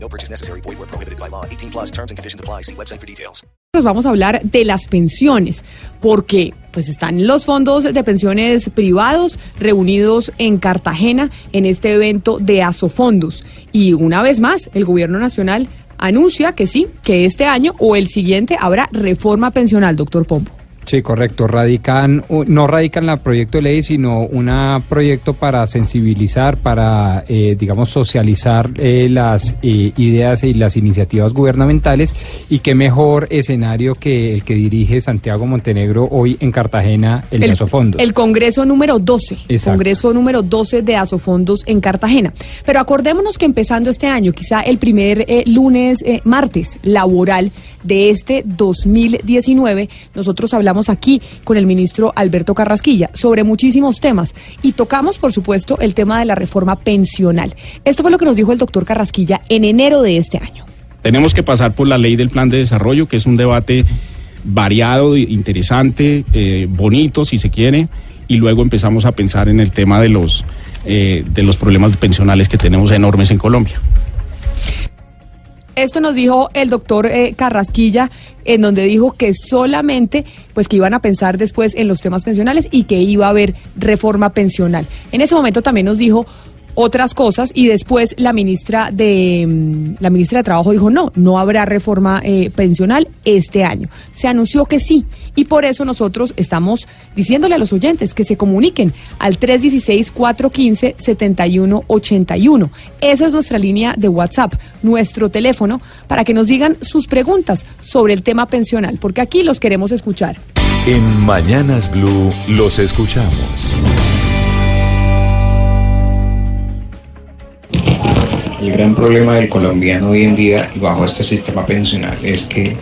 No purchase necessary. Void where prohibited by law. 18 plus terms and conditions apply. See website for details. Nos vamos a hablar de las pensiones, porque pues están los fondos de pensiones privados reunidos en Cartagena en este evento de Asofondos. Y una vez más, el gobierno nacional anuncia que sí, que este año o el siguiente habrá reforma pensional, doctor Pombo. Sí, correcto. Radican, no radican el proyecto de ley, sino un proyecto para sensibilizar, para, eh, digamos, socializar eh, las eh, ideas y las iniciativas gubernamentales. Y qué mejor escenario que el que dirige Santiago Montenegro hoy en Cartagena, el, de Asofondos. el Congreso número 12. Exacto. Congreso número 12 de Asofondos en Cartagena. Pero acordémonos que empezando este año, quizá el primer lunes, martes laboral de este 2019, nosotros hablamos aquí con el ministro Alberto Carrasquilla sobre muchísimos temas y tocamos, por supuesto, el tema de la reforma pensional. Esto fue lo que nos dijo el doctor Carrasquilla en enero de este año. Tenemos que pasar por la ley del plan de desarrollo, que es un debate variado, interesante, eh, bonito, si se quiere, y luego empezamos a pensar en el tema de los, eh, de los problemas pensionales que tenemos enormes en Colombia. Esto nos dijo el doctor eh, Carrasquilla, en donde dijo que solamente, pues que iban a pensar después en los temas pensionales y que iba a haber reforma pensional. En ese momento también nos dijo otras cosas y después la ministra de mm, la ministra de Trabajo dijo no, no habrá reforma eh, pensional este año. Se anunció que sí y por eso nosotros estamos diciéndole a los oyentes que se comuniquen al 316-415-7181. Esa es nuestra línea de WhatsApp, nuestro teléfono, para que nos digan sus preguntas sobre el tema pensional, porque aquí los queremos escuchar. En Mañanas Blue los escuchamos. El gran problema del colombiano hoy en día bajo este sistema pensional es que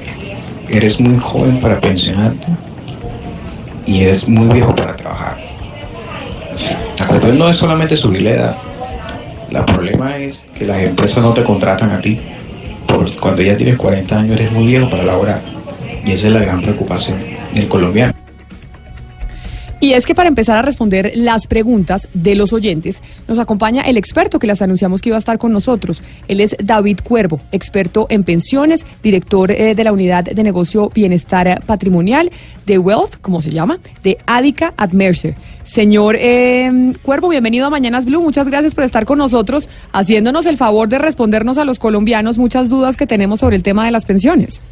eres muy joven para pensionarte y eres muy viejo para trabajar. La cuestión no es solamente subir la edad. El problema es que las empresas no te contratan a ti. Porque cuando ya tienes 40 años eres muy viejo para laborar. Y esa es la gran preocupación del colombiano. Y es que para empezar a responder las preguntas de los oyentes, nos acompaña el experto que las anunciamos que iba a estar con nosotros. Él es David Cuervo, experto en pensiones, director eh, de la unidad de negocio Bienestar Patrimonial de Wealth, como se llama, de Adica at Mercer. Señor eh, Cuervo, bienvenido a Mañanas Blue. Muchas gracias por estar con nosotros, haciéndonos el favor de respondernos a los colombianos muchas dudas que tenemos sobre el tema de las pensiones.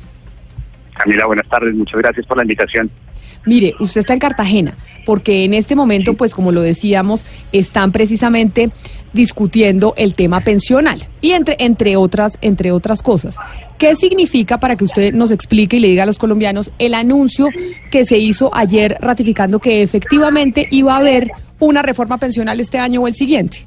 Camila, buenas tardes. Muchas gracias por la invitación. Mire, usted está en Cartagena, porque en este momento, pues como lo decíamos, están precisamente discutiendo el tema pensional y entre entre otras entre otras cosas. ¿Qué significa para que usted nos explique y le diga a los colombianos el anuncio que se hizo ayer ratificando que efectivamente iba a haber una reforma pensional este año o el siguiente?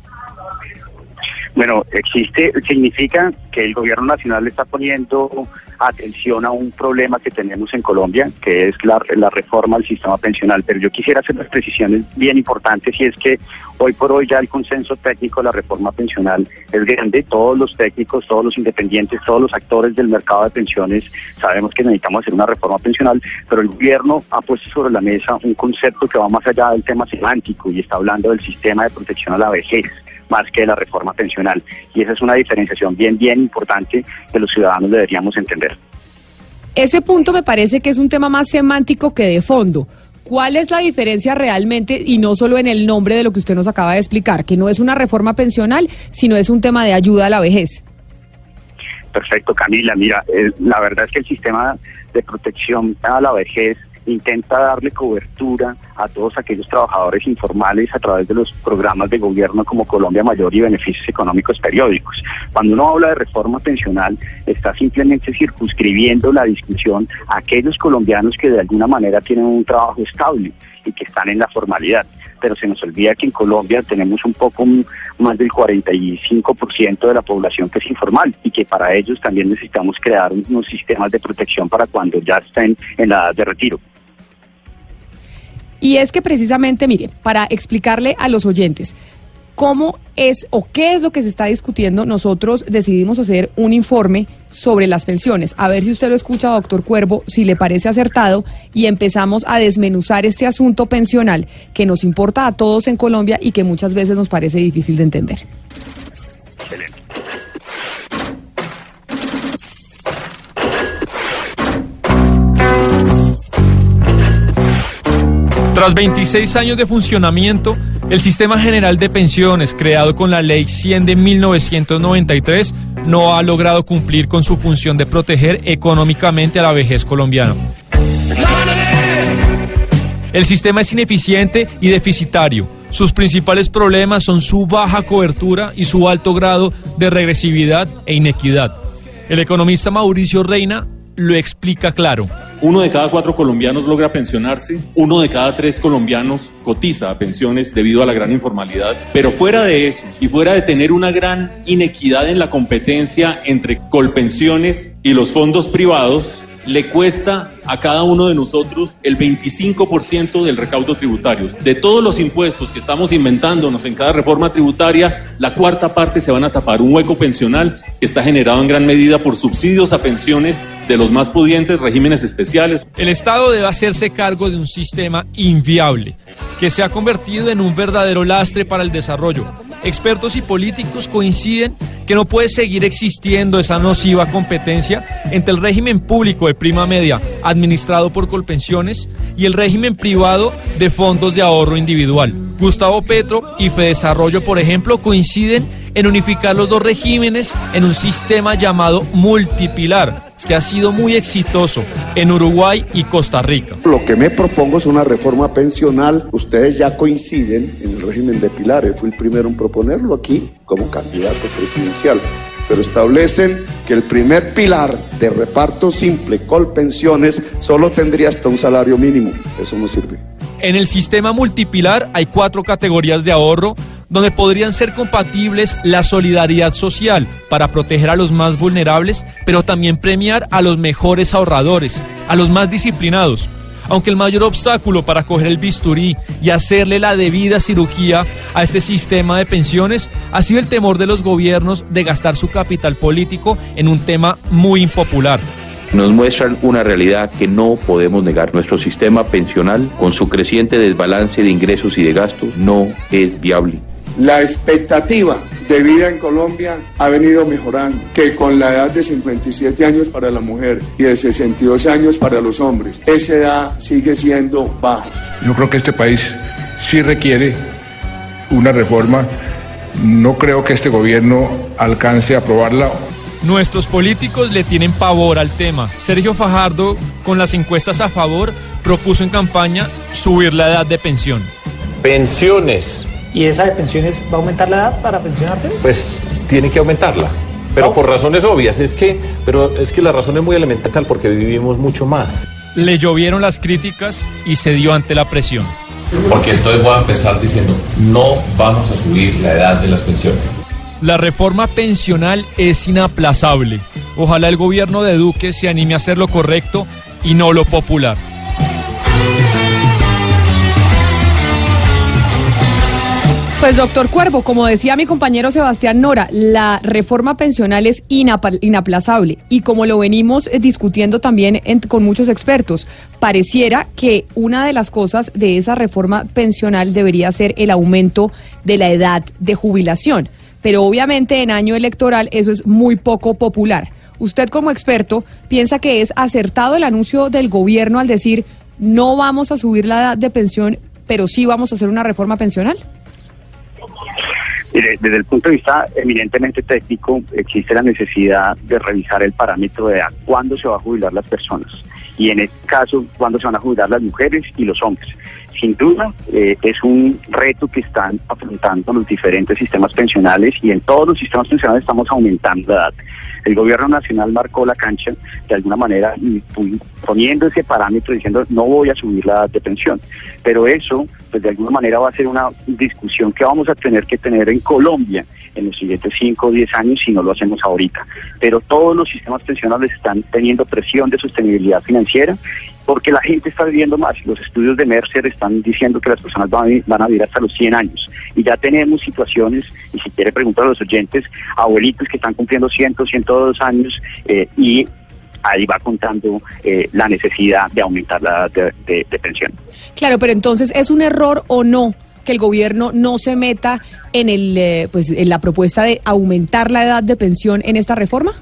Bueno, existe, significa que el gobierno nacional está poniendo atención a un problema que tenemos en Colombia, que es la, la reforma al sistema pensional. Pero yo quisiera hacer unas precisiones bien importantes y es que hoy por hoy ya el consenso técnico de la reforma pensional es grande. Todos los técnicos, todos los independientes, todos los actores del mercado de pensiones sabemos que necesitamos hacer una reforma pensional, pero el gobierno ha puesto sobre la mesa un concepto que va más allá del tema semántico y está hablando del sistema de protección a la vejez más que de la reforma pensional. Y esa es una diferenciación bien, bien importante que los ciudadanos deberíamos entender. Ese punto me parece que es un tema más semántico que de fondo. ¿Cuál es la diferencia realmente y no solo en el nombre de lo que usted nos acaba de explicar, que no es una reforma pensional, sino es un tema de ayuda a la vejez? Perfecto, Camila. Mira, eh, la verdad es que el sistema de protección a la vejez intenta darle cobertura a todos aquellos trabajadores informales a través de los programas de gobierno como Colombia Mayor y beneficios económicos periódicos. Cuando uno habla de reforma pensional, está simplemente circunscribiendo la discusión a aquellos colombianos que de alguna manera tienen un trabajo estable y que están en la formalidad. Pero se nos olvida que en Colombia tenemos un poco más del 45% de la población que es informal y que para ellos también necesitamos crear unos sistemas de protección para cuando ya estén en la edad de retiro. Y es que precisamente, mire, para explicarle a los oyentes cómo es o qué es lo que se está discutiendo, nosotros decidimos hacer un informe sobre las pensiones. A ver si usted lo escucha, doctor Cuervo, si le parece acertado, y empezamos a desmenuzar este asunto pensional que nos importa a todos en Colombia y que muchas veces nos parece difícil de entender. Excelente. Tras 26 años de funcionamiento, el Sistema General de Pensiones, creado con la Ley 100 de 1993, no ha logrado cumplir con su función de proteger económicamente a la vejez colombiana. El sistema es ineficiente y deficitario. Sus principales problemas son su baja cobertura y su alto grado de regresividad e inequidad. El economista Mauricio Reina lo explica claro. Uno de cada cuatro colombianos logra pensionarse, uno de cada tres colombianos cotiza a pensiones debido a la gran informalidad, pero fuera de eso y fuera de tener una gran inequidad en la competencia entre colpensiones y los fondos privados, le cuesta a cada uno de nosotros el 25% del recaudo tributario. De todos los impuestos que estamos inventándonos en cada reforma tributaria, la cuarta parte se van a tapar un hueco pensional que está generado en gran medida por subsidios a pensiones de los más pudientes, regímenes especiales. El Estado debe hacerse cargo de un sistema inviable que se ha convertido en un verdadero lastre para el desarrollo. Expertos y políticos coinciden que no puede seguir existiendo esa nociva competencia entre el régimen público de prima media administrado por Colpensiones y el régimen privado de fondos de ahorro individual. Gustavo Petro y Fedesarrollo, por ejemplo, coinciden en unificar los dos regímenes en un sistema llamado multipilar, que ha sido muy exitoso en Uruguay y Costa Rica. Lo que me propongo es una reforma pensional. Ustedes ya coinciden en el régimen de pilares. Fui el primero en proponerlo aquí como candidato presidencial. Pero establecen que el primer pilar de reparto simple con pensiones solo tendría hasta un salario mínimo. Eso no sirve. En el sistema multipilar hay cuatro categorías de ahorro donde podrían ser compatibles la solidaridad social para proteger a los más vulnerables, pero también premiar a los mejores ahorradores, a los más disciplinados. Aunque el mayor obstáculo para coger el bisturí y hacerle la debida cirugía a este sistema de pensiones ha sido el temor de los gobiernos de gastar su capital político en un tema muy impopular, nos muestran una realidad que no podemos negar. Nuestro sistema pensional, con su creciente desbalance de ingresos y de gastos, no es viable. La expectativa de vida en Colombia ha venido mejorando, que con la edad de 57 años para la mujer y de 62 años para los hombres, esa edad sigue siendo baja. Yo creo que este país sí requiere una reforma. No creo que este gobierno alcance a aprobarla. Nuestros políticos le tienen pavor al tema. Sergio Fajardo, con las encuestas a favor, propuso en campaña subir la edad de pensión. Pensiones ¿Y esa de pensiones va a aumentar la edad para pensionarse? Pues tiene que aumentarla. Pero por razones obvias, es que, pero es que la razón es muy elemental porque vivimos mucho más. Le llovieron las críticas y se dio ante la presión. Porque entonces voy a empezar diciendo, no vamos a subir la edad de las pensiones. La reforma pensional es inaplazable. Ojalá el gobierno de Duque se anime a hacer lo correcto y no lo popular. Pues doctor Cuervo, como decía mi compañero Sebastián Nora, la reforma pensional es inaplazable y como lo venimos eh, discutiendo también con muchos expertos, pareciera que una de las cosas de esa reforma pensional debería ser el aumento de la edad de jubilación, pero obviamente en año electoral eso es muy poco popular. Usted como experto piensa que es acertado el anuncio del gobierno al decir no vamos a subir la edad de pensión, pero sí vamos a hacer una reforma pensional? Desde el punto de vista eminentemente técnico, existe la necesidad de revisar el parámetro de a cuándo se va a jubilar las personas y en este caso, cuándo se van a jubilar las mujeres y los hombres. Sin duda eh, es un reto que están afrontando los diferentes sistemas pensionales y en todos los sistemas pensionales estamos aumentando la edad. El gobierno nacional marcó la cancha de alguna manera poniendo ese parámetro diciendo no voy a subir la edad de pensión. Pero eso, pues de alguna manera va a ser una discusión que vamos a tener que tener en Colombia en los siguientes 5 o 10 años si no lo hacemos ahorita. Pero todos los sistemas pensionales están teniendo presión de sostenibilidad financiera porque la gente está viviendo más. Los estudios de Mercer están diciendo que las personas van a, vivir hasta los 100 años. Y ya tenemos situaciones, y si quiere preguntar a los oyentes, abuelitos que están cumpliendo 100, 102 años eh, y ahí va contando eh, la necesidad de aumentar la edad de, de- de pensión. Claro, pero entonces, ¿es un error o no que el gobierno no se meta en, el, eh, pues, en la propuesta de aumentar la edad de pensión en esta reforma?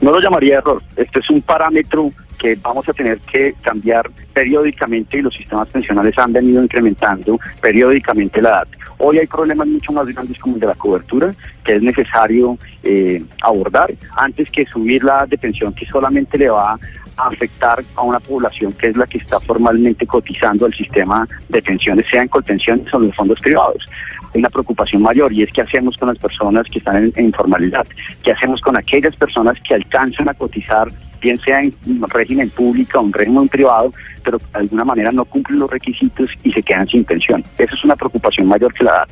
No lo llamaría error. Esto es un parámetro que vamos a tener que cambiar periódicamente y los sistemas pensionales han venido incrementando periódicamente la edad. Hoy hay problemas mucho más grandes como el de la cobertura, que es necesario eh, abordar antes que subir la edad de pensión que solamente le va afectar a una población que es la que está formalmente cotizando al sistema de pensiones, sea en colpensiones o en los fondos privados. Hay una preocupación mayor y es qué hacemos con las personas que están en, informalidad, qué hacemos con aquellas personas que alcanzan a cotizar, bien sea en un régimen público o en régimen privado, pero de alguna manera no cumplen los requisitos y se quedan sin pensión. Esa es una preocupación mayor que la edad.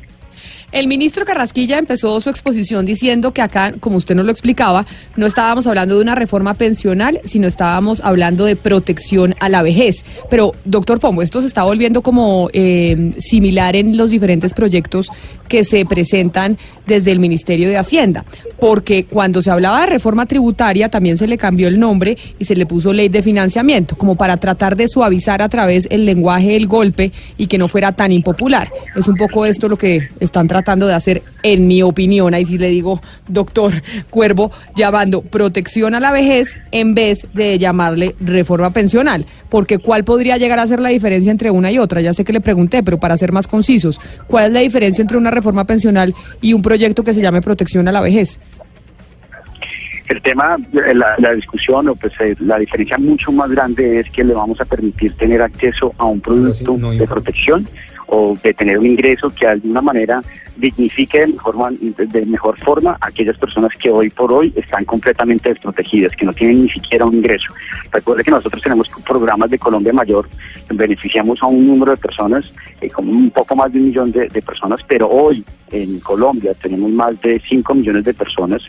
El ministro Carrasquilla empezó su exposición diciendo que acá, como usted nos lo explicaba, no estábamos hablando de una reforma pensional, sino estábamos hablando de protección a la vejez. Pero, doctor Pombo, esto se está volviendo como eh, similar en los diferentes proyectos que se presentan desde el Ministerio de Hacienda, porque cuando se hablaba de reforma tributaria también se le cambió el nombre y se le puso ley de financiamiento, como para tratar de suavizar a través el lenguaje el golpe y que no fuera tan impopular. Es un poco esto lo que están tratando de hacer, en mi opinión, ahí sí le digo, doctor Cuervo, llamando protección a la vejez en vez de llamarle reforma pensional, porque ¿cuál podría llegar a ser la diferencia entre una y otra? Ya sé que le pregunté, pero para ser más concisos, ¿cuál es la diferencia entre una reforma pensional y un proyecto que se llame protección a la vejez? El tema, eh, la, la discusión o pues eh, la diferencia mucho más grande es que le vamos a permitir tener acceso a un producto de protección o de tener un ingreso que de alguna manera dignifique de mejor, de mejor forma a aquellas personas que hoy por hoy están completamente desprotegidas, que no tienen ni siquiera un ingreso. Recuerde que nosotros tenemos programas de Colombia Mayor, beneficiamos a un número de personas, eh, como un poco más de un millón de, de personas, pero hoy en Colombia tenemos más de 5 millones de personas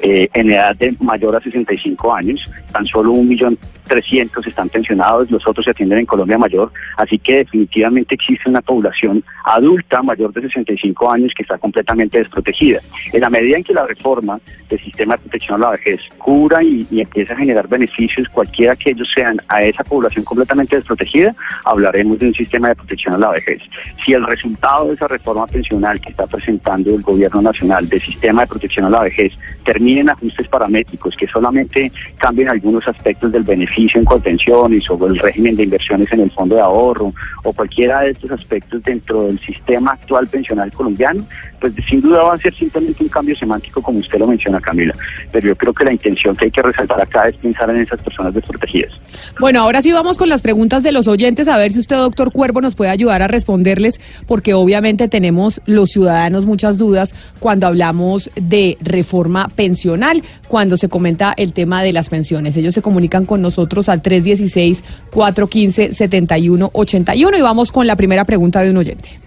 eh, en edad de mayor a 65 años, tan solo un millón 300 están pensionados, los otros se atienden en Colombia Mayor, así que definitivamente existe una población adulta mayor de 65 años que está completamente desprotegida. En la medida en que la reforma del sistema de protección a la vejez cubra y, y empieza a generar beneficios, cualquiera que ellos sean, a esa población completamente desprotegida, hablaremos de un sistema de protección a la vejez. Si el resultado de esa reforma pensional que está presentando el gobierno nacional del sistema de protección a la vejez termina en ajustes paramétricos que solamente cambien algunos aspectos del beneficio en contenciones o el régimen de inversiones en el fondo de ahorro o cualquiera de estos aspectos dentro del sistema actual pensional colombiano, pues sin duda va a ser simplemente un cambio semántico como usted lo menciona Camila, pero yo creo que la intención que hay que resaltar acá es pensar en esas personas desprotegidas. Bueno, ahora sí vamos con las preguntas de los oyentes, a ver si usted, doctor Cuervo, nos puede ayudar a responderles, porque obviamente tenemos los ciudadanos muchas dudas cuando hablamos de reforma pensional, cuando se comenta el tema de las pensiones. Ellos se comunican con nosotros al 316-415-7181 y vamos con la primera pregunta de un oyente.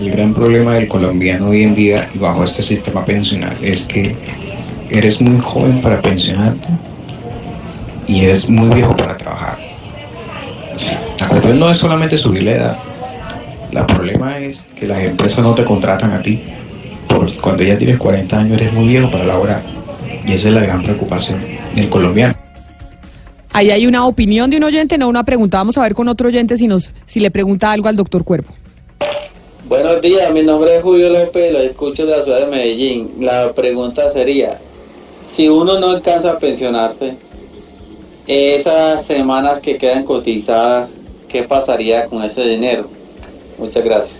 El gran problema del colombiano hoy en día bajo este sistema pensional es que eres muy joven para pensionarte y eres muy viejo para trabajar. La cuestión no es solamente subir la edad. El problema es que las empresas no te contratan a ti. Porque cuando ya tienes 40 años eres muy viejo para laborar. Y esa es la gran preocupación del colombiano. Ahí hay una opinión de un oyente, no una pregunta. Vamos a ver con otro oyente si, nos, si le pregunta algo al doctor Cuervo. Buenos días, mi nombre es Julio López, lo escucho de la ciudad de Medellín. La pregunta sería, si uno no alcanza a pensionarse, esas semanas que quedan cotizadas, ¿qué pasaría con ese dinero? Muchas gracias.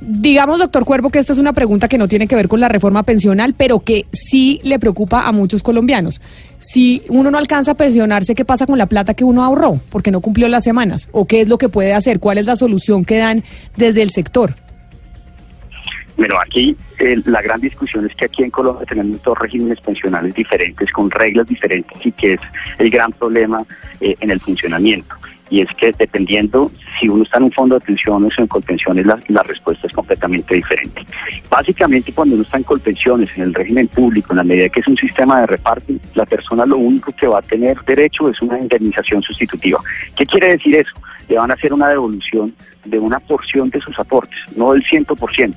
Digamos, doctor Cuervo, que esta es una pregunta que no tiene que ver con la reforma pensional, pero que sí le preocupa a muchos colombianos. Si uno no alcanza a pensionarse, ¿qué pasa con la plata que uno ahorró? Porque no cumplió las semanas. ¿O qué es lo que puede hacer? ¿Cuál es la solución que dan desde el sector? Bueno, aquí eh, la gran discusión es que aquí en Colombia tenemos dos regímenes pensionales diferentes, con reglas diferentes y que es el gran problema eh, en el funcionamiento. Y es que dependiendo si uno está en un fondo de pensiones o en colpensiones, la, la respuesta es completamente diferente. Básicamente, cuando uno está en colpensiones, en el régimen público, en la medida que es un sistema de reparto, la persona lo único que va a tener derecho es una indemnización sustitutiva. ¿Qué quiere decir eso? Le van a hacer una devolución de una porción de sus aportes, no del 100%.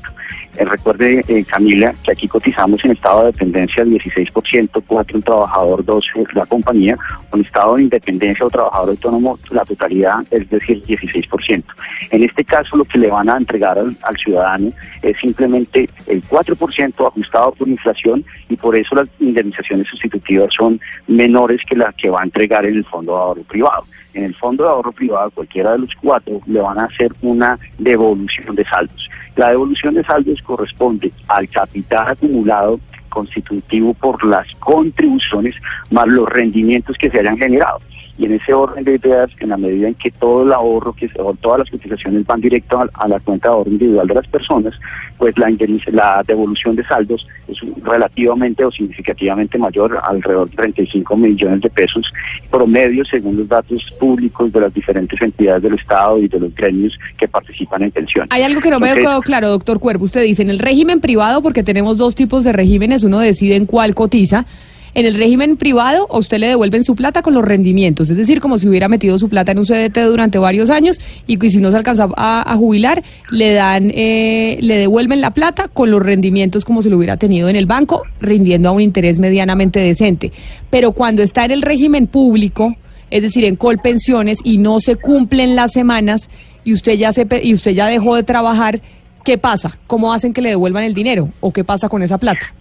Eh, recuerde, eh, Camila, que aquí cotizamos en estado de dependencia el 16%, 4 un trabajador, 2 la compañía, con estado de independencia o trabajador autónomo, la totalidad es decir, 16%. En este caso, lo que le van a entregar al, ciudadano es simplemente el 4% ajustado por inflación y por eso las indemnizaciones sustitutivas son menores que las que va a entregar en el fondo de ahorro privado. En el fondo de ahorro privado, cualquiera de los cuatro le van a hacer una devolución de saldos. La devolución de saldos corresponde al capital acumulado constitutivo por las contribuciones más los rendimientos que se hayan generado. Y en ese orden de ideas, en la medida en que todo el ahorro, que o todas las cotizaciones van directo a, a la cuenta de ahorro individual de las personas, pues la, la devolución de saldos es relativamente o significativamente mayor, alrededor de 35 millones de pesos promedio, según los datos públicos de las diferentes entidades del Estado y de los gremios que participan en pensiones. Hay algo que no me Entonces, quedó claro, doctor Cuervo. Usted dice, en el régimen privado, porque tenemos dos tipos de regímenes, uno decide en cuál cotiza. En el régimen privado, a usted le devuelven su plata con los rendimientos, es decir, como si hubiera metido su plata en un CDT durante varios años y si no se alcanza a, jubilar, le dan, eh, le devuelven la plata con los rendimientos como si lo hubiera tenido en el banco, rindiendo a un interés medianamente decente. Pero cuando está en el régimen público, es decir, en colpensiones y no se cumplen las semanas y usted ya se y usted ya dejó de trabajar, ¿qué pasa? ¿Cómo hacen que le devuelvan el dinero o qué pasa con esa plata?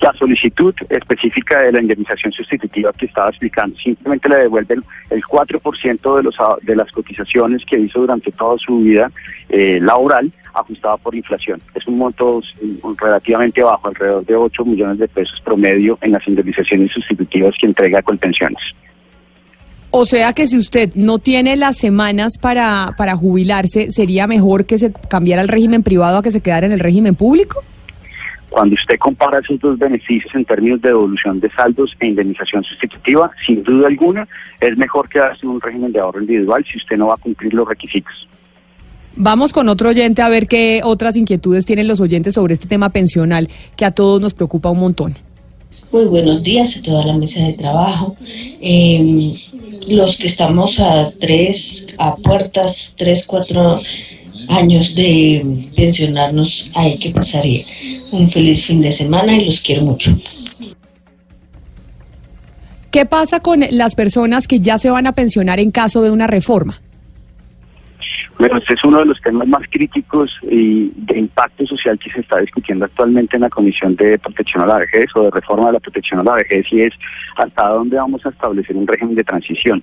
La solicitud específica de la indemnización sustitutiva que estaba explicando simplemente le devuelven el 4% de, los, de las cotizaciones que hizo durante toda su vida eh, laboral ajustada por inflación. Es un monto mm, relativamente bajo, alrededor de 8 millones de pesos promedio en las indemnizaciones sustitutivas que entrega Colpensiones. O sea que si usted no tiene las semanas para, para jubilarse, ¿sería mejor que se cambiara el régimen privado a que se quedara en el régimen público? Cuando usted compara esos dos beneficios en términos de devolución de saldos e indemnización sustitutiva, sin duda alguna, es mejor quedarse en un régimen de ahorro individual si usted no va a cumplir los requisitos. Vamos con otro oyente a ver qué otras inquietudes tienen los oyentes sobre este tema pensional que a todos nos preocupa un montón. Muy buenos días a toda la mesa de trabajo. Eh, los que estamos a tres, a puertas, tres, cuatro años de pensionarnos, hay que pasaría un feliz fin de semana y los quiero mucho. ¿Qué pasa con las personas que ya se van a pensionar en caso de una reforma? Bueno, este es uno de los temas más críticos y de impacto social que se está discutiendo actualmente en la Comisión de Protección a la Vejez o de Reforma de la Protección a la Vejez y es hasta dónde vamos a establecer un régimen de transición.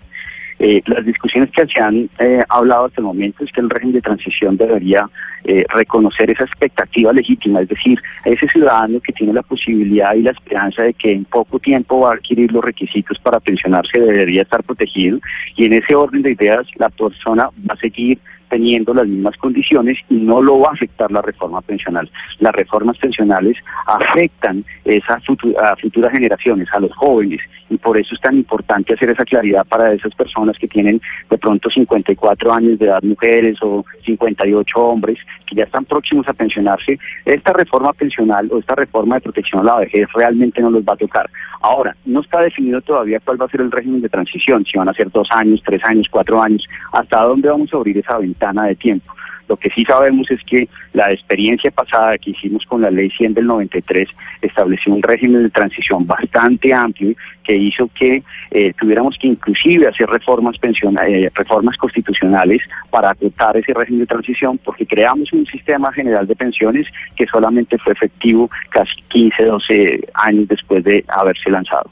Eh, las discusiones que se han eh, hablado hasta el momento es que el régimen de transición debería eh, reconocer esa expectativa legítima, es decir, ese ciudadano que tiene la posibilidad y la esperanza de que en poco tiempo va a adquirir los requisitos para pensionarse debería estar protegido y en ese orden de ideas la persona va a seguir teniendo las mismas condiciones y no lo va a afectar la reforma pensional. Las reformas pensionales afectan esa futu- a futuras generaciones, a los jóvenes, y por eso es tan importante hacer esa claridad para esas personas que tienen de pronto 54 años de edad mujeres o 58 hombres que ya están próximos a pensionarse. Esta reforma pensional o esta reforma de protección a la vejez realmente no los va a tocar. Ahora, no está definido todavía cuál va a ser el régimen de transición, si van a ser dos años, tres años, cuatro años, hasta dónde vamos a abrir esa ventana de tiempo. Lo que sí sabemos es que la experiencia pasada que hicimos con la ley 100 del 93 estableció un régimen de transición bastante amplio que hizo que eh, tuviéramos que inclusive hacer reformas pensiona- eh, reformas constitucionales para acotar ese régimen de transición porque creamos un sistema general de pensiones que solamente fue efectivo casi 15, 12 años después de haberse lanzado.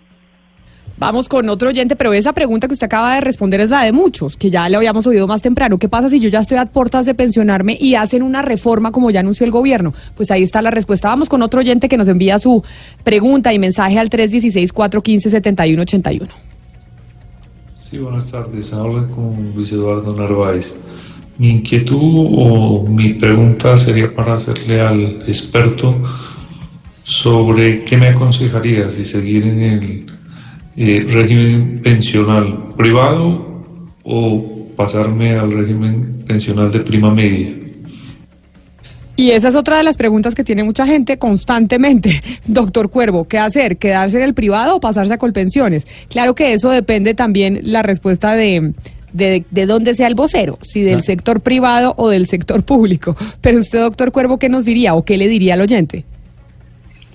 Vamos con otro oyente, pero esa pregunta que usted acaba de responder es la de muchos, que ya le habíamos oído más temprano. ¿Qué pasa si yo ya estoy a puertas de pensionarme y hacen una reforma como ya anunció el gobierno? Pues ahí está la respuesta. Vamos con otro oyente que nos envía su pregunta y mensaje al 316-415-7181. Sí, buenas tardes. Habla con Luis Eduardo Narváez. Mi inquietud o mi pregunta sería para hacerle al experto sobre qué me aconsejaría si seguir en el eh, régimen pensional privado o pasarme al régimen pensional de prima media. Y esa es otra de las preguntas que tiene mucha gente constantemente. Doctor Cuervo, ¿qué hacer? ¿Quedarse en el privado o pasarse a Colpensiones? Claro que eso depende también la respuesta de, de, de dónde sea el vocero, si del sector privado o del sector público. Pero usted, doctor Cuervo, ¿qué nos diría o qué le diría al oyente?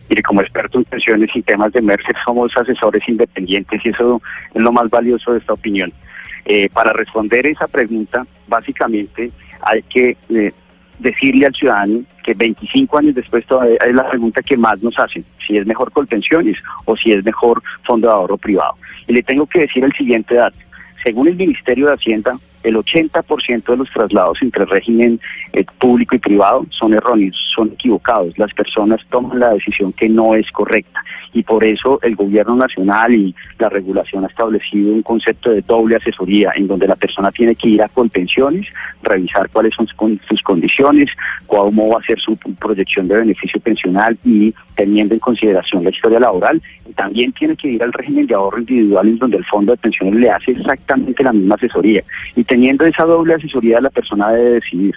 Mire, como experto en pensiones y temas de Mercer somos asesores independientes y eso es lo más valioso de esta opinión. Eh, para responder esa pregunta, básicamente hay que eh, decirle al ciudadano que 25 años después todavía es la pregunta que más nos hacen, si es mejor Colpensiones o si es mejor fondo de ahorro privado. Y le tengo que decir el siguiente dato. Según el Ministerio de Hacienda, el 80% de los traslados entre régimen eh, público y privado son erróneos, son equivocados. Las personas toman la decisión que no es correcta y por eso el gobierno nacional y la regulación ha establecido un concepto de doble asesoría en donde la persona tiene que ir a Colpensiones, revisar cuáles son sus condiciones, cómo va a ser su proyección de beneficio pensional y teniendo en consideración la historia laboral, también tiene que ir al régimen de ahorro individual en donde el fondo de pensiones le hace exactamente la misma asesoría. Y teniendo esa doble asesoría la persona debe decidir.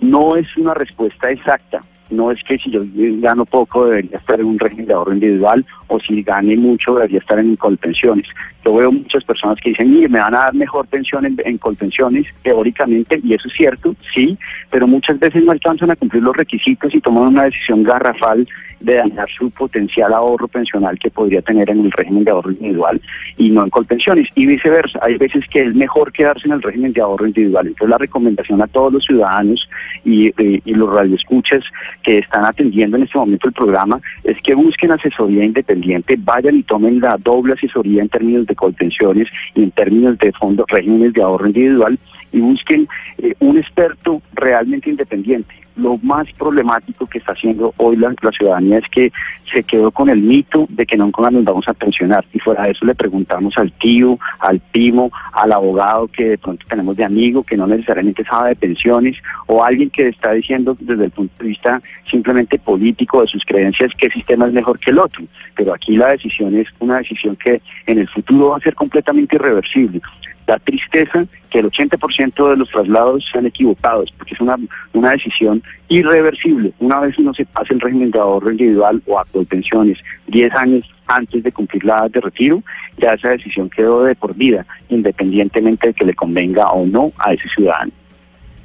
No es una respuesta exacta, no es que si yo gano poco debería estar en un régimen individual o si gane mucho debería estar en colpensiones. Yo veo muchas personas que dicen, mire, me van a dar mejor pensión en, en colpensiones, teóricamente, y eso es cierto, sí, pero muchas veces no alcanzan a cumplir los requisitos y toman una decisión garrafal de dañar su potencial ahorro pensional que podría tener en el régimen de ahorro individual y no en colpensiones. Y viceversa, hay veces que es mejor quedarse en el régimen de ahorro individual. Entonces la recomendación a todos los ciudadanos y, y, y los radioescuchas que están atendiendo en este momento el programa es que busquen asesoría independiente, vayan y tomen la doble asesoría en términos de colpensiones y en términos de fondos, regímenes de ahorro individual y busquen eh, un experto realmente independiente. Lo más problemático que está haciendo hoy la, ciudadanía es que se quedó con el mito de que nunca nos vamos a pensionar y fuera de eso le preguntamos al tío, al primo, al abogado que de pronto tenemos de amigo que no necesariamente sabe de pensiones o alguien que está diciendo desde el punto de vista simplemente político de sus creencias que el sistema es mejor que el otro. Pero aquí la decisión es una decisión que en el futuro va a ser completamente irreversible da tristeza que el 80% de los traslados sean equivocados, porque es una, una decisión irreversible. Una vez uno se pase el régimen de ahorro individual o acto de pensiones 10 años antes de cumplir la edad de retiro, ya esa decisión quedó de por vida, independientemente de que le convenga o no a ese ciudadano.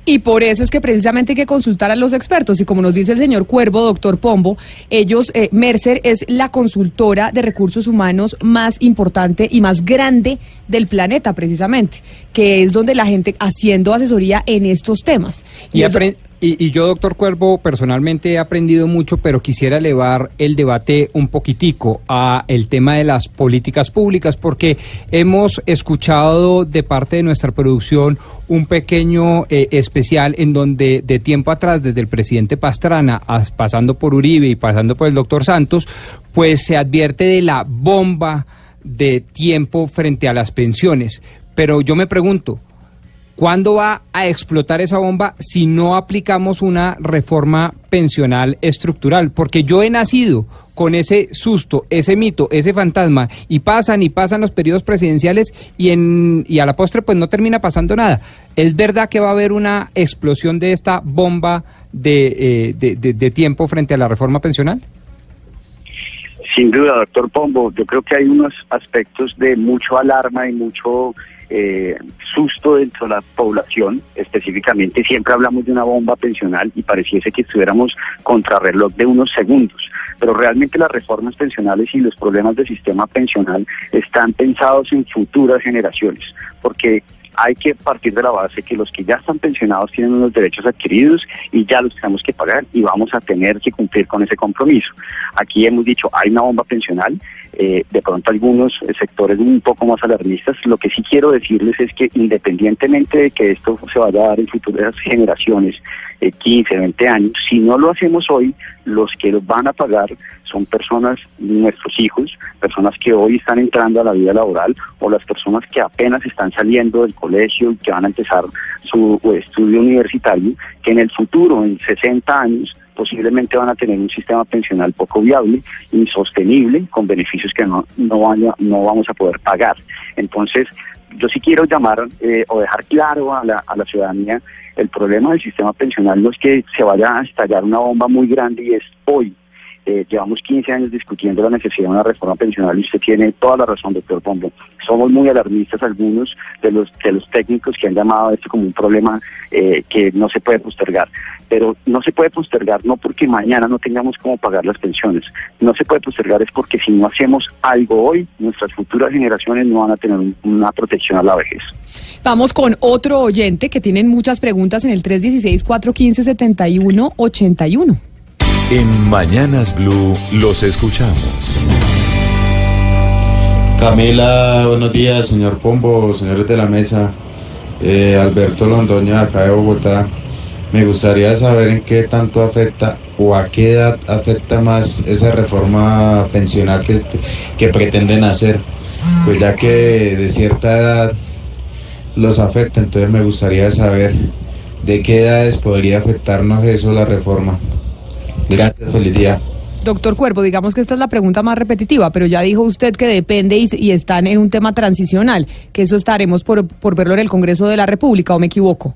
Y por eso es que precisamente hay que consultar a los expertos. Y como nos dice el señor Cuervo, doctor Pombo, ellos, eh, Mercer es la consultora de recursos humanos más importante y más grande del planeta, precisamente, que es donde la gente haciendo asesoría en estos temas. Y, y, y, y, yo, doctor Cuervo, personalmente he aprendido mucho, pero quisiera elevar el debate un poquitico a el tema de las políticas públicas, porque hemos escuchado de parte de nuestra producción un pequeño eh, especial en donde de tiempo atrás, desde el presidente Pastrana, pasando por Uribe y pasando por el doctor Santos, pues se advierte de la bomba de tiempo frente a las pensiones. Pero yo me pregunto, ¿Cuándo va a explotar esa bomba si no aplicamos una reforma pensional estructural? Porque yo he nacido con ese susto, ese mito, ese fantasma, y pasan y pasan los periodos presidenciales y, en, y a la postre pues no termina pasando nada. ¿Es verdad que va a haber una explosión de esta bomba de, eh, de, tiempo frente a la reforma pensional? Sin duda, doctor Pombo, yo creo que hay unos aspectos de mucho alarma y mucho eh, susto dentro de la población, específicamente siempre hablamos de una bomba pensional y pareciese que estuviéramos contrarreloj de unos segundos, pero realmente las reformas pensionales y los problemas del sistema pensional están pensados en futuras generaciones, porque hay que partir de la base que los que ya están pensionados tienen unos derechos adquiridos y ya los tenemos que pagar y vamos a tener que cumplir con ese compromiso. Aquí hemos dicho, hay una bomba pensional, eh, de pronto algunos sectores un poco más alarmistas. Lo que sí quiero decirles es que independientemente de que esto se vaya a dar en futuras generaciones, eh, 15, 20 años, si no lo hacemos hoy, los que los van a pagar son personas, nuestros hijos, personas que hoy están entrando a la vida laboral o las personas que apenas están saliendo del colegio y que van a empezar su eh, estudio universitario, que en el futuro, en 60 años, posiblemente van a tener un sistema pensional poco viable, insostenible, con beneficios que no, no, vaya- no vamos a poder pagar. Entonces, yo sí quiero llamar eh, o dejar claro a la, a la ciudadanía, el problema del sistema pensional no es que se vaya a estallar una bomba muy grande y es hoy. Eh, llevamos 15 años discutiendo la necesidad de una reforma pensional y usted tiene toda la razón, doctor Pombo. Somos muy alarmistas algunos de los, de los técnicos que han llamado a esto como un problema eh, que no se puede postergar. Pero no se puede postergar no porque mañana no tengamos cómo pagar las pensiones. No se puede postergar es porque si no hacemos algo hoy, nuestras futuras generaciones no van a tener un- una protección a la vejez. Vamos con otro oyente que tienen muchas preguntas en el 316-415-7181. En Mañanas Blue los escuchamos. Camila, buenos días, señor Pombo, señores de la mesa. Eh, Alberto Londoño, acá de Bogotá. Me gustaría saber en qué tanto afecta o a qué edad afecta más esa reforma pensional que, que pretenden hacer. Pues ya que de cierta edad los afecta, entonces me gustaría saber de qué edades podría afectarnos eso la reforma. Gracias, feliz día. Doctor Cuervo, digamos que esta es la pregunta más repetitiva, pero ya dijo usted que depende y, y están en un tema transicional, que eso estaremos por, por verlo en el Congreso de la República, ¿o me equivoco?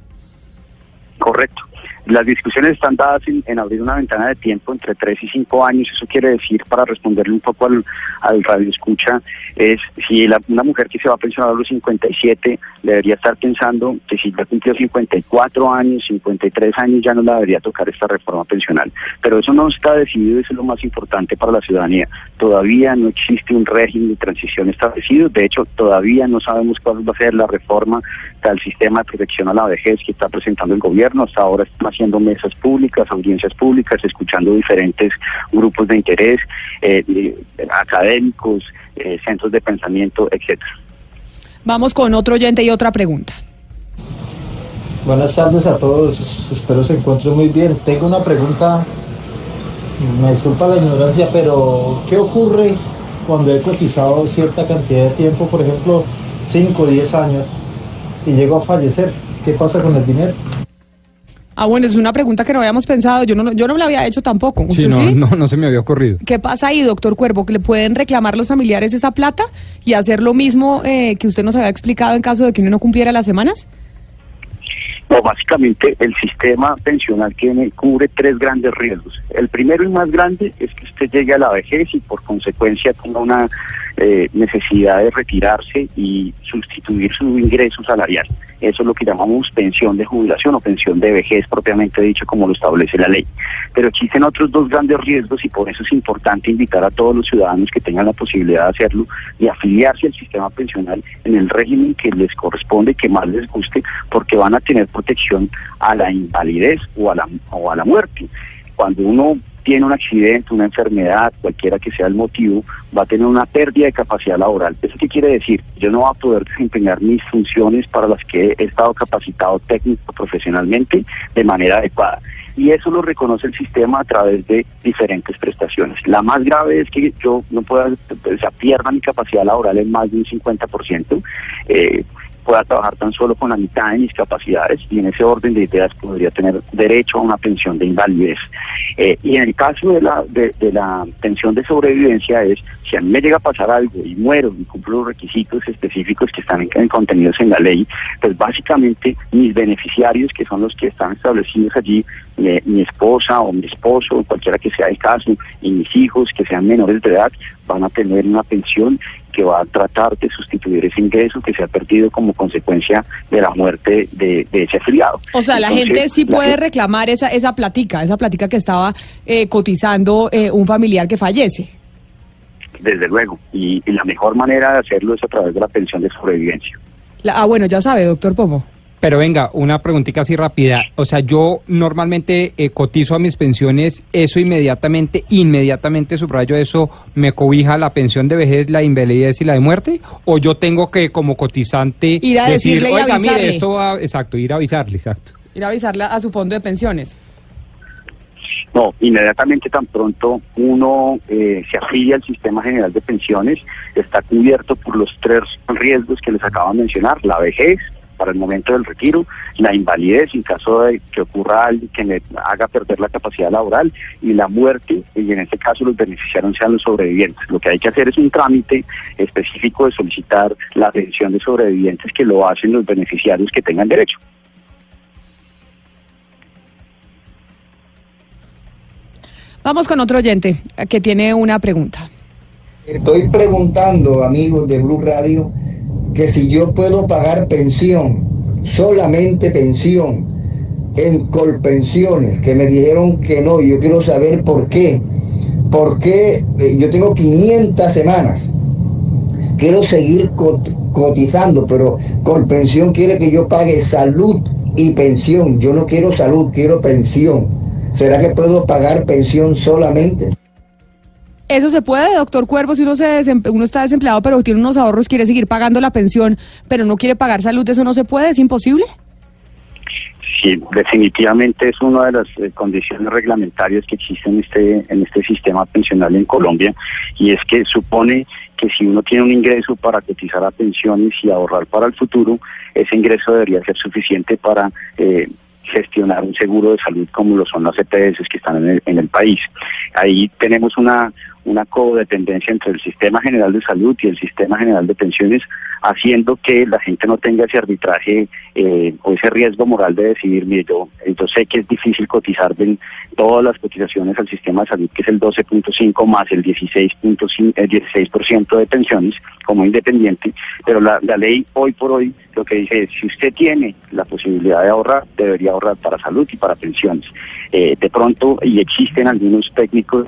Correcto. Las discusiones están dadas en, en abrir una ventana de tiempo entre 3 y 5 años. Eso quiere decir, para responderle un poco al, al radio escucha, es si la- una mujer que se va a pensionar a los 57 debería estar pensando que si ya cumplió 54 años, 53 años, ya no la debería tocar esta reforma pensional. Pero eso no está decidido, eso es lo más importante para la ciudadanía. Todavía no existe un régimen de transición establecido. De hecho, todavía no sabemos cuál va a ser la reforma del sistema de protección a la vejez que está presentando el gobierno. Hasta ahora están haciendo mesas públicas, audiencias públicas, escuchando diferentes grupos de interés, eh, eh, académicos, eh, centros de pensamiento, etcétera. Vamos con otro oyente y otra pregunta. Buenas tardes a todos, espero se encuentren muy bien. Tengo una pregunta, me disculpa la ignorancia, pero ¿qué ocurre cuando he cotizado cierta cantidad de tiempo, por ejemplo 5 o 10 años, y llego a fallecer? ¿Qué pasa con el dinero? Ah, bueno, es una pregunta que no habíamos pensado, yo no, yo no me la había hecho tampoco. Sí, ¿Usted no, sí? no, no se me había ocurrido. ¿Qué pasa ahí, doctor Cuervo? ¿Que le pueden reclamar los familiares esa plata y hacer lo mismo eh, que usted nos había explicado en caso de que uno no cumpliera las semanas? No, básicamente el sistema pensional tiene, cubre tres grandes riesgos. El primero y más grande es que usted llegue a la vejez y por consecuencia tenga una eh, necesidad de retirarse y sustituir su ingreso salarial. Eso es lo que llamamos pensión de jubilación o pensión de vejez propiamente dicho como lo establece la ley. Pero existen otros dos grandes riesgos y por eso es importante invitar a todos los ciudadanos que tengan la posibilidad de hacerlo y afiliarse al sistema pensional en el régimen que les corresponde, que más les guste, porque van a tener protección a la invalidez o a la, o a la muerte. Cuando uno tiene un accidente, una enfermedad, cualquiera que sea el motivo, va a tener una pérdida de capacidad laboral. ¿Eso qué quiere decir? Yo no voy a poder desempeñar mis funciones para las que he estado capacitado técnico profesionalmente de manera adecuada. Y eso lo reconoce el sistema a través de diferentes prestaciones. La más grave es que yo no pueda, o sea, pierda mi capacidad laboral en más de un 50%. Eh, pueda trabajar tan solo con la mitad de mis capacidades y en ese orden de ideas podría tener derecho a una pensión de invalidez. Eh, y en el caso de la, de, de la pensión de sobrevivencia es, si a mí me llega a pasar algo y muero y cumplo los requisitos específicos que están en- en contenidos en la ley, pues básicamente mis beneficiarios, que son los que están establecidos allí, eh, mi esposa o mi esposo, cualquiera que sea el caso, y mis hijos que sean menores de edad, van a tener una pensión que va a tratar de sustituir ese ingreso que se ha perdido como consecuencia de la muerte de, de ese afiliado. O sea, la gente sí la puede gente- reclamar esa, esa platica, esa platica que estaba eh, cotizando eh, un familiar que fallece. Desde luego, y, y la mejor manera de hacerlo es a través de la pensión de sobrevivencia. La- ah, bueno, ya sabe, doctor Pomo. Pero venga, una preguntita así rápida. O sea, yo normalmente eh, cotizo a mis pensiones, eso inmediatamente, inmediatamente subrayo eso, me cobija la pensión de vejez, la invalidez y la de muerte, o yo tengo que como cotizante Ir a decir, decirle y oiga, mire, avisarle". esto va, exacto, ir a avisarle, exacto. Ir a avisarle a su fondo de pensiones. No, inmediatamente tan pronto uno eh, se afilia al sistema general de pensiones, está cubierto por los tres riesgos que les acabo de mencionar, la vejez para el momento del retiro, la invalidez en caso de que ocurra algo que me haga perder la capacidad laboral y la muerte, y en este caso los beneficiarios sean los sobrevivientes. Lo que hay que hacer es un trámite específico de solicitar la pensión de sobrevivientes que lo hacen los beneficiarios que tengan derecho. Vamos con otro oyente eh, que tiene una pregunta. Estoy preguntando, amigos de Blue Radio, que si yo puedo pagar pensión, solamente pensión, en Colpensiones, que me dijeron que no. Yo quiero saber por qué. Porque eh, yo tengo 500 semanas. Quiero seguir cot- cotizando, pero Colpensión quiere que yo pague salud y pensión. Yo no quiero salud, quiero pensión. ¿Será que puedo pagar pensión solamente? ¿Eso se puede, doctor Cuervo, si uno, se uno está desempleado pero tiene unos ahorros, quiere seguir pagando la pensión, pero no quiere pagar salud? ¿Eso no se puede? ¿Es imposible? Sí, definitivamente es una de las eh, condiciones reglamentarias que existen en este, en este sistema pensional en Colombia y es que supone que si uno tiene un ingreso para cotizar a pensiones y ahorrar para el futuro, ese ingreso debería ser suficiente para eh, gestionar un seguro de salud como lo son las EPS que están en el, en el país. Ahí tenemos una, una codependencia entre el sistema general de salud y el sistema general de pensiones, haciendo que la gente no tenga ese arbitraje eh, o ese riesgo moral de decidir, mire, yo, yo sé que es difícil cotizar de todas las cotizaciones al sistema de salud, que es el 12.5 más el 16.5, el 16% de pensiones como independiente, pero la, la ley hoy por hoy lo que dice es, si usted tiene la posibilidad de ahorrar, debería ahorrar para salud y para pensiones. Eh, de pronto, y existen algunos técnicos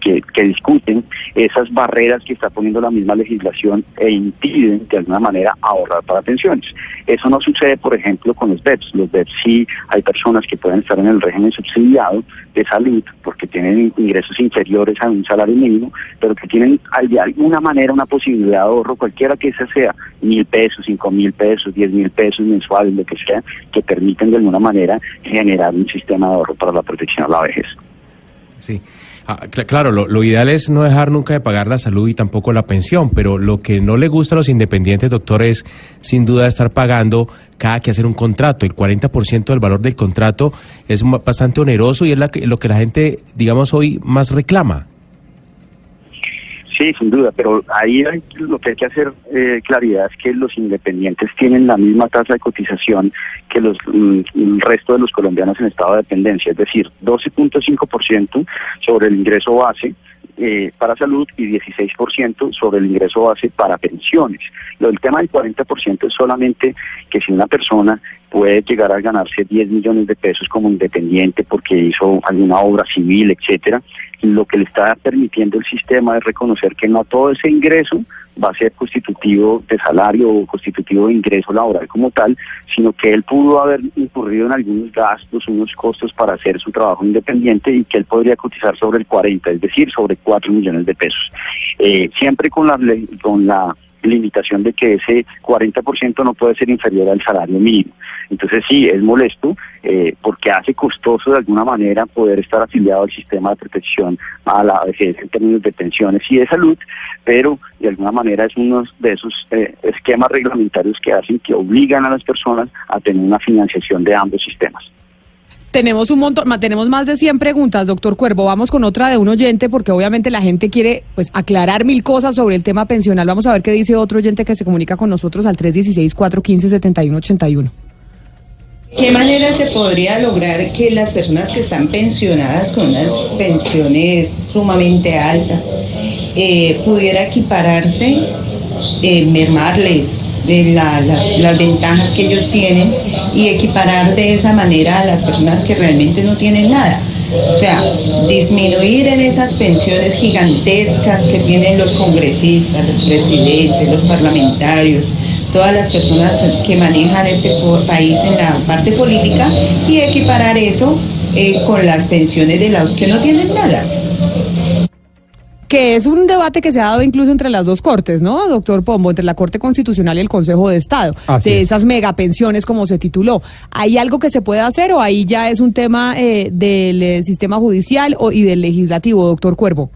que, discuten esas barreras que está poniendo la misma legislación e impiden de alguna manera ahorrar para pensiones. Eso no sucede, por ejemplo, con los BEPS. Los BEPS sí hay personas que pueden estar en el régimen subsidiado de salud porque tienen ingresos inferiores a un salario mínimo, pero que tienen de alguna manera una posibilidad de ahorro, cualquiera que esa sea, mil pesos, cinco mil pesos, diez mil pesos mensuales, lo que sea, que permiten de alguna manera generar un sistema de ahorro para la protección a la vejez. Sí. Ah, cl- claro, lo, lo ideal es no dejar nunca de pagar la salud y tampoco la pensión, pero lo que no le gusta a los independientes, doctor, es sin duda estar pagando cada que hacer un contrato. El 40% del valor del contrato es bastante oneroso y es la lo que la gente, digamos, hoy más reclama. Sí, sin duda, pero ahí hay- lo que hay que hacer eh, claridad es que los independientes tienen la misma tasa de cotización que los mm, el resto de los colombianos en estado de dependencia, es decir, 12.5% sobre el ingreso base eh, para salud y 16% sobre el ingreso base para pensiones. Lo del tema del 40% es solamente que si una persona puede llegar a ganarse 10 millones de pesos como independiente porque hizo alguna obra civil, etcétera, lo que le está permitiendo el sistema es reconocer que no todo ese ingreso va a ser constitutivo de salario o constitutivo de ingreso laboral como tal, sino que él pudo haber incurrido en algunos gastos, unos costos para hacer su trabajo independiente y que él podría cotizar sobre el 40, es decir, sobre 4 millones de pesos. Eh, siempre con la, con la limitación de que ese 40% no puede ser inferior al salario mínimo. Entonces sí, es molesto eh, porque hace costoso de alguna manera poder estar afiliado al sistema de protección a la vejez en términos de pensiones y de salud, pero de alguna manera es uno de esos eh, esquemas reglamentarios que hacen que obligan a las personas a tener una financiación de ambos sistemas. Tenemos un montón, tenemos más de 100 preguntas, doctor Cuervo. Vamos con otra de un oyente porque obviamente la gente quiere pues aclarar mil cosas sobre el tema pensional. Vamos a ver qué dice otro oyente que se comunica con nosotros al 316-415-7181. ¿Qué manera se podría lograr que las personas que están pensionadas con unas pensiones sumamente altas eh, pudiera equipararse, eh, mermarles de la- las, las ventajas que ellos tienen y equiparar de esa manera a las personas que realmente no tienen nada? O sea, disminuir en esas pensiones gigantescas que tienen los congresistas, los presidentes, los parlamentarios, todas las personas que manejan este país en la parte política y equiparar eso eh, con las pensiones de los que no tienen nada. Que es un debate que se ha dado incluso entre las dos cortes, ¿no, doctor Pombo? Entre la Corte Constitucional y el Consejo de Estado. Así de es. esas megapensiones, como se tituló. ¿Hay algo que se puede hacer o ahí ya es un tema eh, del eh, sistema judicial o, y del legislativo, doctor Cuervo?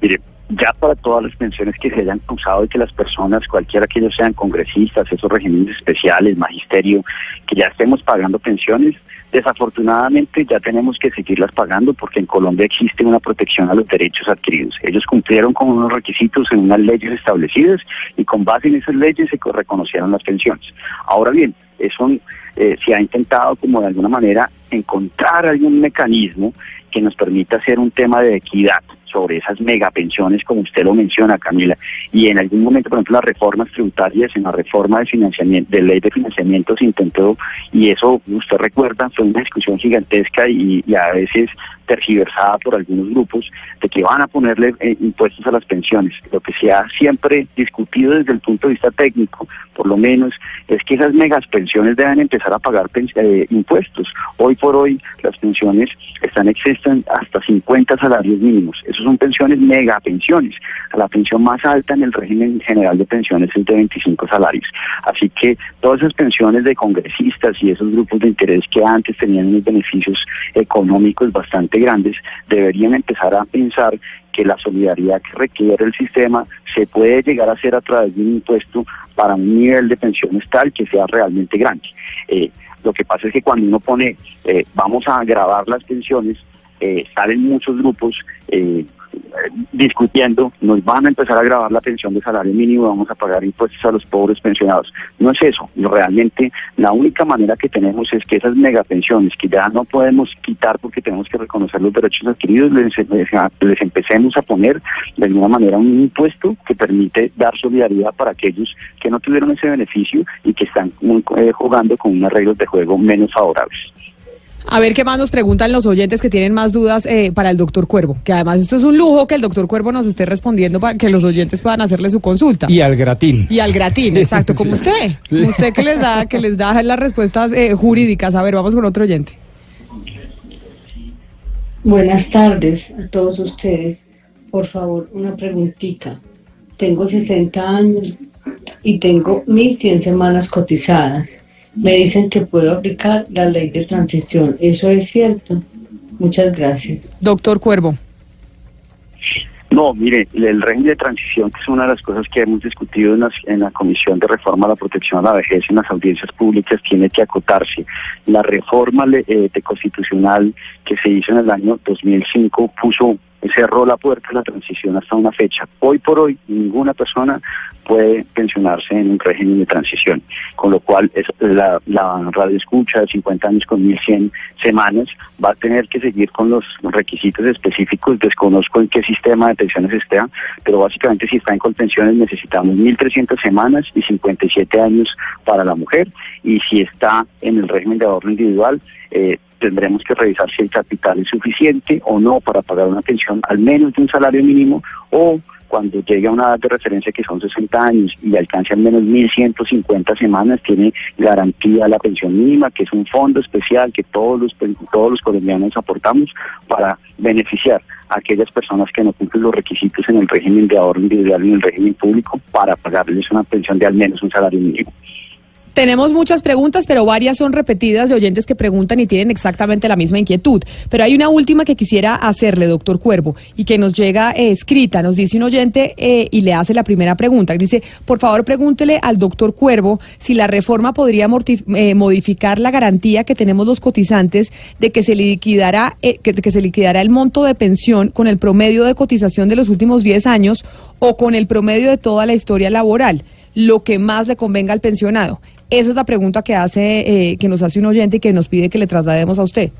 Mire, ya para todas las pensiones que se hayan causado y que las personas, cualquiera que ellos sean congresistas, esos regímenes especiales, magisterio, que ya estemos pagando pensiones, desafortunadamente ya tenemos que seguirlas pagando porque en Colombia existe una protección a los derechos adquiridos. Ellos cumplieron con unos requisitos en unas leyes establecidas y con base en esas leyes se co- reconocieron las pensiones. Ahora bien, eso eh, se ha intentado como de alguna manera encontrar algún mecanismo que nos permita hacer un tema de equidad sobre esas megapensiones, como usted lo menciona, Camila. Y en algún momento, por ejemplo, las reformas tributarias, en la reforma de financiamiento, de ley de financiamiento se intentó, y eso, usted recuerda, fue una discusión gigantesca y, y a veces tergiversada por algunos grupos, de que van a ponerle eh, impuestos a las pensiones. Lo que se ha siempre discutido desde el punto de vista técnico, por lo menos, es que esas megas pensiones deben empezar a pagar eh, impuestos. Hoy por hoy las pensiones están existen hasta 50 salarios mínimos. Esos son pensiones mega pensiones. La pensión más alta en el régimen general de pensiones es de 25 salarios. Así que todas esas pensiones de congresistas y esos grupos de interés que antes tenían unos beneficios económicos bastante grandes deberían empezar a pensar que la solidaridad que requiere el sistema se puede llegar a hacer a través de un impuesto para un nivel de pensiones tal que sea realmente grande. Eh, lo que pasa es que cuando uno pone, eh, vamos a grabar las pensiones, eh, salen muchos grupos discutiendo, nos van a empezar a grabar la pensión de salario mínimo, vamos a pagar impuestos a los pobres pensionados. No es eso, realmente la única manera que tenemos es que esas megapensiones que ya no podemos quitar porque tenemos que reconocer los derechos adquiridos, les, empecemos a poner de alguna manera un impuesto que permite dar solidaridad para aquellos que no tuvieron ese beneficio y que están eh, jugando con unas reglas de juego menos favorables. A ver qué más nos preguntan los oyentes que tienen más dudas eh, para el doctor Cuervo. Que además esto es un lujo que el doctor Cuervo nos esté respondiendo para que los oyentes puedan hacerle su consulta. Y al gratín. Y al gratín, Sí, exacto, como sí. usted. Sí. Como usted que les da, que les da las respuestas eh, jurídicas. A ver, vamos con otro oyente. Buenas tardes a todos ustedes. Por favor, una preguntita. Tengo 60 años y tengo 1.100 semanas cotizadas. Me dicen que puedo aplicar la ley de transición. ¿Eso es cierto? Muchas gracias. Doctor Cuervo. No, mire, el régimen de transición, que es una de las cosas que hemos discutido en, las- en la Comisión de Reforma a la Protección a la Vejez en las audiencias públicas, tiene que acotarse. La reforma le- eh, de constitucional que se hizo en el año 2005 puso cerró la puerta a la transición hasta una fecha. Hoy por hoy ninguna persona puede pensionarse en un régimen de transición, con lo cual es la, la radio escucha de 50 años con 1100 semanas va a tener que seguir con los requisitos específicos, desconozco en qué sistema de pensiones esté, pero básicamente si está en Colpensiones necesitamos 1300 semanas y 57 años para la mujer y si está en el régimen de ahorro individual eh, tendremos que revisar si el capital es suficiente o no para pagar una pensión al menos de un salario mínimo o cuando llegue a una edad de referencia que son 60 años y alcance al menos 1.150 semanas, tiene garantía la pensión mínima, que es un fondo especial que todos los, todos los colombianos aportamos para beneficiar a aquellas personas que no cumplen los requisitos en el régimen de ahorro individual y en el régimen público para pagarles una pensión de al menos un salario mínimo. Tenemos muchas preguntas, pero varias son repetidas de oyentes que preguntan y tienen exactamente la misma inquietud. Pero hay una última que quisiera hacerle, doctor Cuervo, y que nos llega eh, escrita. Nos dice un oyente eh, y le hace la primera pregunta. Dice, por favor, pregúntele al doctor Cuervo si la reforma podría eh, modificar la garantía que tenemos los cotizantes de que se liquidará, eh, que, que se liquidará el monto de pensión con el promedio de cotización de los últimos 10 años o con el promedio de toda la historia laboral, lo que más le convenga al pensionado. Esa es la pregunta que hace, eh, que nos hace un oyente y que nos pide que le traslademos a usted.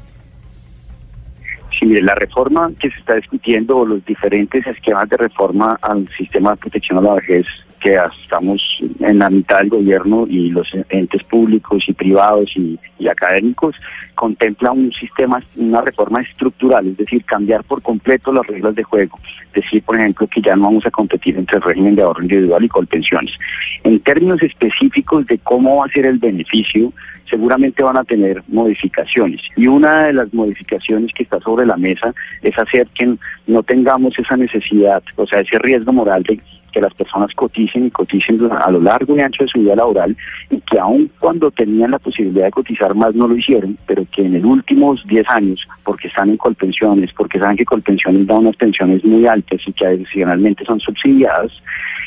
Sí, mire, la reforma que se está discutiendo o los diferentes esquemas de reforma al sistema de protección a la vejez que estamos en la mitad del gobierno y los entes públicos y privados y, y académicos, contempla un sistema, una reforma estructural, es decir, cambiar por completo las reglas de juego. Decir, por ejemplo, que ya no vamos a competir entre el régimen de ahorro individual y colpensiones. En términos específicos de cómo va a ser el beneficio, seguramente van a tener modificaciones. Y una de las modificaciones que está sobre la mesa es hacer que no tengamos esa necesidad, o sea, ese riesgo moral de que las personas coticen y coticen a lo largo y ancho de su vida laboral y que aun cuando tenían la posibilidad de cotizar más no lo hicieron, pero que en los últimos 10 años, porque están en colpensiones, porque saben que colpensiones da unas pensiones muy altas y que adicionalmente son subsidiadas,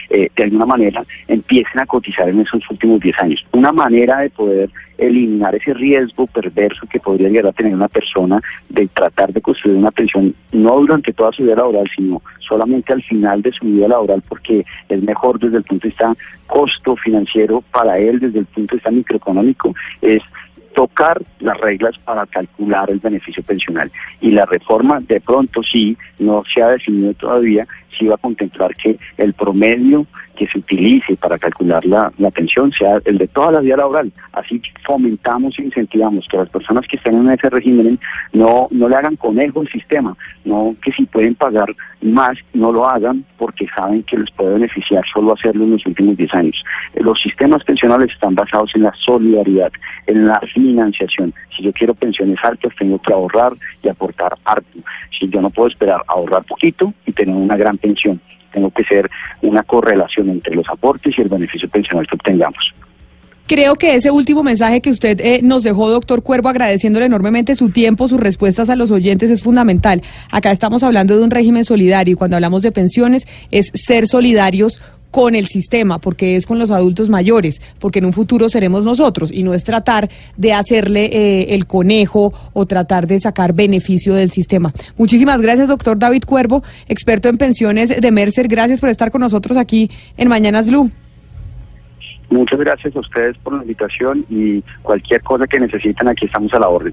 eh, de alguna manera empiecen a cotizar en esos últimos 10 años. Una manera de poder eliminar ese riesgo perverso que podría llegar a tener una persona de tratar de construir una pensión no durante toda su vida laboral, sino solamente al final de su vida laboral, porque es mejor desde el punto de vista costo financiero para él, desde el punto de vista microeconómico, es tocar las reglas para calcular el beneficio pensional. Y la reforma de pronto sí, no se ha definido todavía, sí va a contemplar que el promedio que se utilice para calcular la, la pensión sea el de toda la vida laboral. Así fomentamos e incentivamos que las personas que estén en ese régimen no, no le hagan conejo al sistema, no que si pueden pagar más no lo hagan porque saben que les puede beneficiar solo hacerlo en los últimos 10 años. Los sistemas pensionales están basados en la solidaridad, en la financiación. Si yo quiero pensiones altas, tengo que ahorrar y aportar harto. Si yo no puedo esperar ahorrar poquito y tener una gran pensión, tengo que ser una correlación entre los aportes y el beneficio pensional que obtengamos. Creo que ese último mensaje que usted eh, nos dejó, doctor Cuervo, agradeciéndole enormemente su tiempo, sus respuestas a los oyentes, es fundamental. Acá estamos hablando de un régimen solidario y cuando hablamos de pensiones es ser solidarios con el sistema, porque es con los adultos mayores, porque en un futuro seremos nosotros y no es tratar de hacerle eh, el conejo o tratar de sacar beneficio del sistema. Muchísimas gracias, doctor David Cuervo, experto en pensiones de Mercer. Gracias por estar con nosotros aquí en Mañanas Blue. Muchas gracias a ustedes por la invitación y cualquier cosa que necesiten, aquí estamos a la orden.